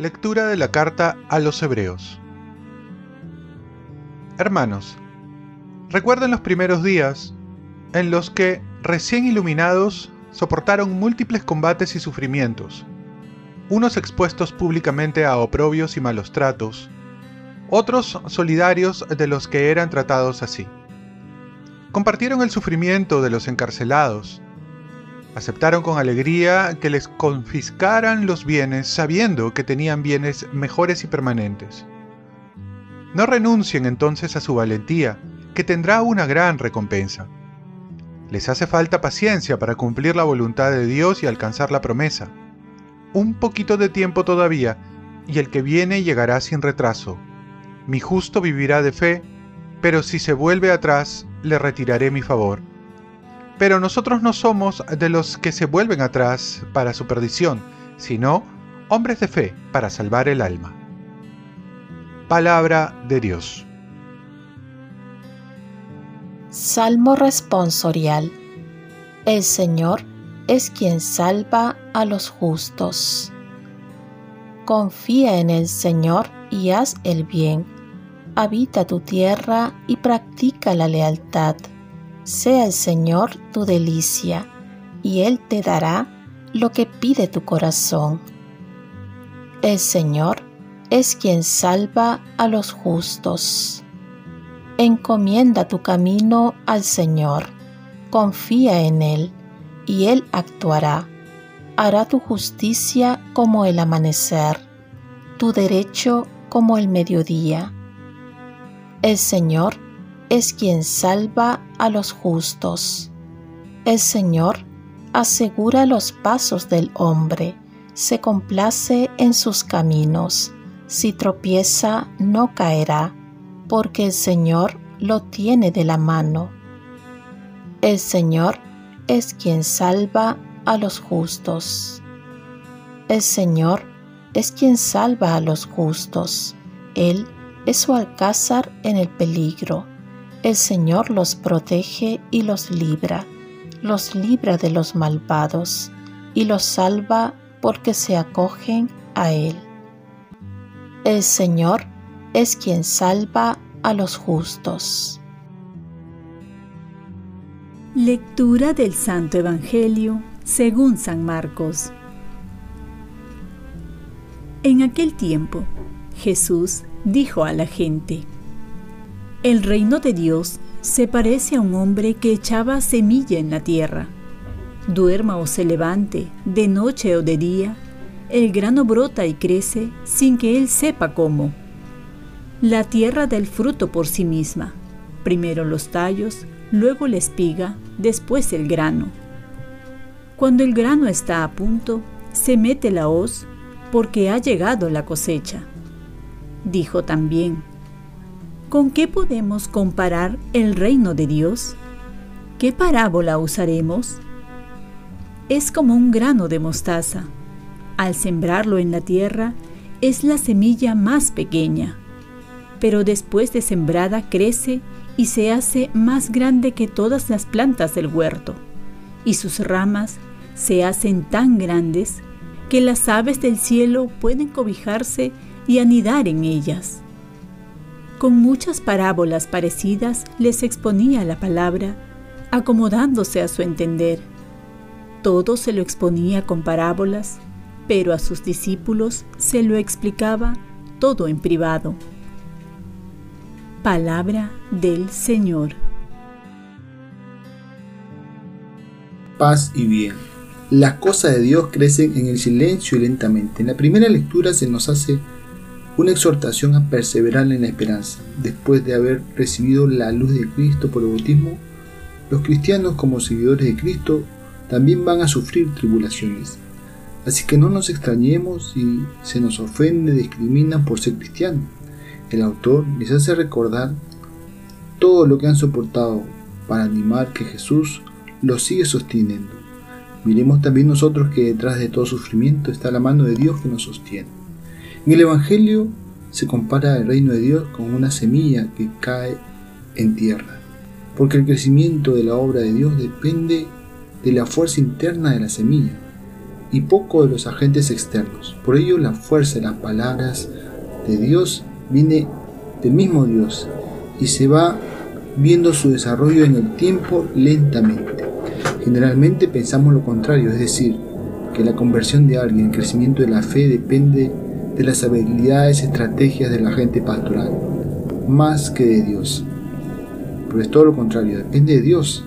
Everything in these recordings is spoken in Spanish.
Lectura de la carta a los Hebreos. Hermanos, recuerden los primeros días en los que, recién iluminados, soportaron múltiples combates y sufrimientos, unos expuestos públicamente a oprobios y malos tratos, otros solidarios de los que eran tratados así. Compartieron el sufrimiento de los encarcelados, Aceptaron con alegría que les confiscaran los bienes sabiendo que tenían bienes mejores y permanentes. No renuncien entonces a su valentía, que tendrá una gran recompensa. Les hace falta paciencia para cumplir la voluntad de Dios y alcanzar la promesa. Un poquito de tiempo todavía, y el que viene llegará sin retraso. Mi justo vivirá de fe, pero si se vuelve atrás, le retiraré mi favor. Pero nosotros no somos de los que se vuelven atrás para su perdición, sino hombres de fe para salvar el alma. Palabra de Dios. Salmo responsorial. El Señor es quien salva a los justos. Confía en el Señor y haz el bien. Habita tu tierra y practica la lealtad sea el Señor tu delicia, y Él te dará lo que pide tu corazón. El Señor es quien salva a los justos. Encomienda tu camino al Señor, confía en Él, y Él actuará. Hará tu justicia como el amanecer, tu derecho como el mediodía. El Señor es quien salva a los justos. El Señor asegura los pasos del hombre, se complace en sus caminos. Si tropieza, no caerá, porque el Señor lo tiene de la mano. El Señor es quien salva a los justos. El Señor es quien salva a los justos. Él es su alcázar en el peligro el Señor los protege y los libra, los libra de los malvados y los salva porque se acogen a Él. El Señor es quien salva a los justos. Lectura del Santo Evangelio según San Marcos. En aquel tiempo, Jesús dijo a la gente, el reino de Dios se parece a un hombre que echaba semilla en la tierra. Duerma o se levante, de noche o de día, el grano brota y crece sin que él sepa cómo. La tierra da el fruto por sí misma, primero los tallos, luego la espiga, después el grano. Cuando el grano está a punto, se mete la hoz porque ha llegado la cosecha. Dijo también, ¿Con qué podemos comparar el reino de Dios? ¿Qué parábola usaremos? Es como un grano de mostaza. Al sembrarlo en la tierra, es la semilla más pequeña, pero después de sembrada crece y se hace más grande que todas las plantas del huerto, y sus ramas se hacen tan grandes que las aves del cielo pueden cobijarse y anidar en ellas. Con muchas parábolas parecidas les exponía la palabra, acomodándose a su entender. Todo se lo exponía con parábolas, pero a sus discípulos se lo explicaba todo en privado. Palabra del Señor. Paz y bien. Las cosas de Dios crecen en el silencio y lentamente. En la primera lectura se nos hace una exhortación a perseverar en la esperanza. Después de haber recibido la luz de Cristo por el bautismo, los cristianos como seguidores de Cristo también van a sufrir tribulaciones. Así que no nos extrañemos si se nos ofende, discrimina por ser cristiano. El autor les hace recordar todo lo que han soportado para animar que Jesús los sigue sosteniendo. Miremos también nosotros que detrás de todo sufrimiento está la mano de Dios que nos sostiene. En el Evangelio se compara el reino de Dios con una semilla que cae en tierra, porque el crecimiento de la obra de Dios depende de la fuerza interna de la semilla y poco de los agentes externos. Por ello la fuerza de las palabras de Dios viene del mismo Dios y se va viendo su desarrollo en el tiempo lentamente. Generalmente pensamos lo contrario, es decir, que la conversión de alguien, el crecimiento de la fe depende de las habilidades, estrategias de la gente pastoral, más que de Dios. Pero es todo lo contrario, depende de Dios.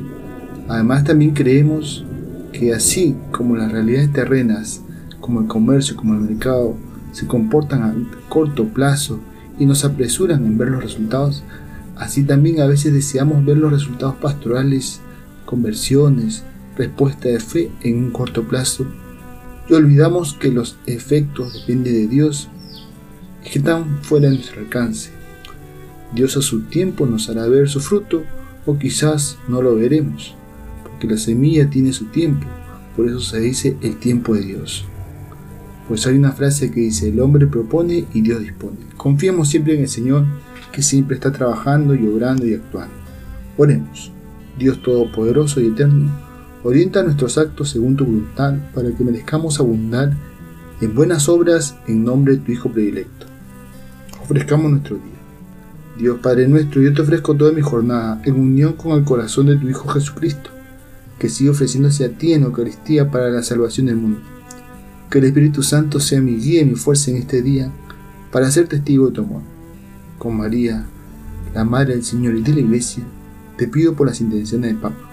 Además también creemos que así como las realidades terrenas, como el comercio, como el mercado, se comportan a corto plazo y nos apresuran en ver los resultados, así también a veces deseamos ver los resultados pastorales, conversiones, respuesta de fe en un corto plazo y olvidamos que los efectos dependen de Dios y que están fuera de nuestro alcance. Dios a su tiempo nos hará ver su fruto o quizás no lo veremos, porque la semilla tiene su tiempo, por eso se dice el tiempo de Dios. Pues hay una frase que dice, el hombre propone y Dios dispone. Confiemos siempre en el Señor, que siempre está trabajando y obrando y actuando. Oremos, Dios Todopoderoso y Eterno, orienta nuestros actos según tu voluntad para que merezcamos abundar en buenas obras en nombre de tu Hijo predilecto. Ofrezcamos nuestro día. Dios Padre nuestro, yo te ofrezco toda mi jornada en unión con el corazón de tu Hijo Jesucristo, que sigue ofreciéndose a ti en Eucaristía para la salvación del mundo que el Espíritu Santo sea mi guía y mi fuerza en este día para ser testigo de tu amor. Con María, la Madre del Señor y de la Iglesia, te pido por las intenciones del Papa.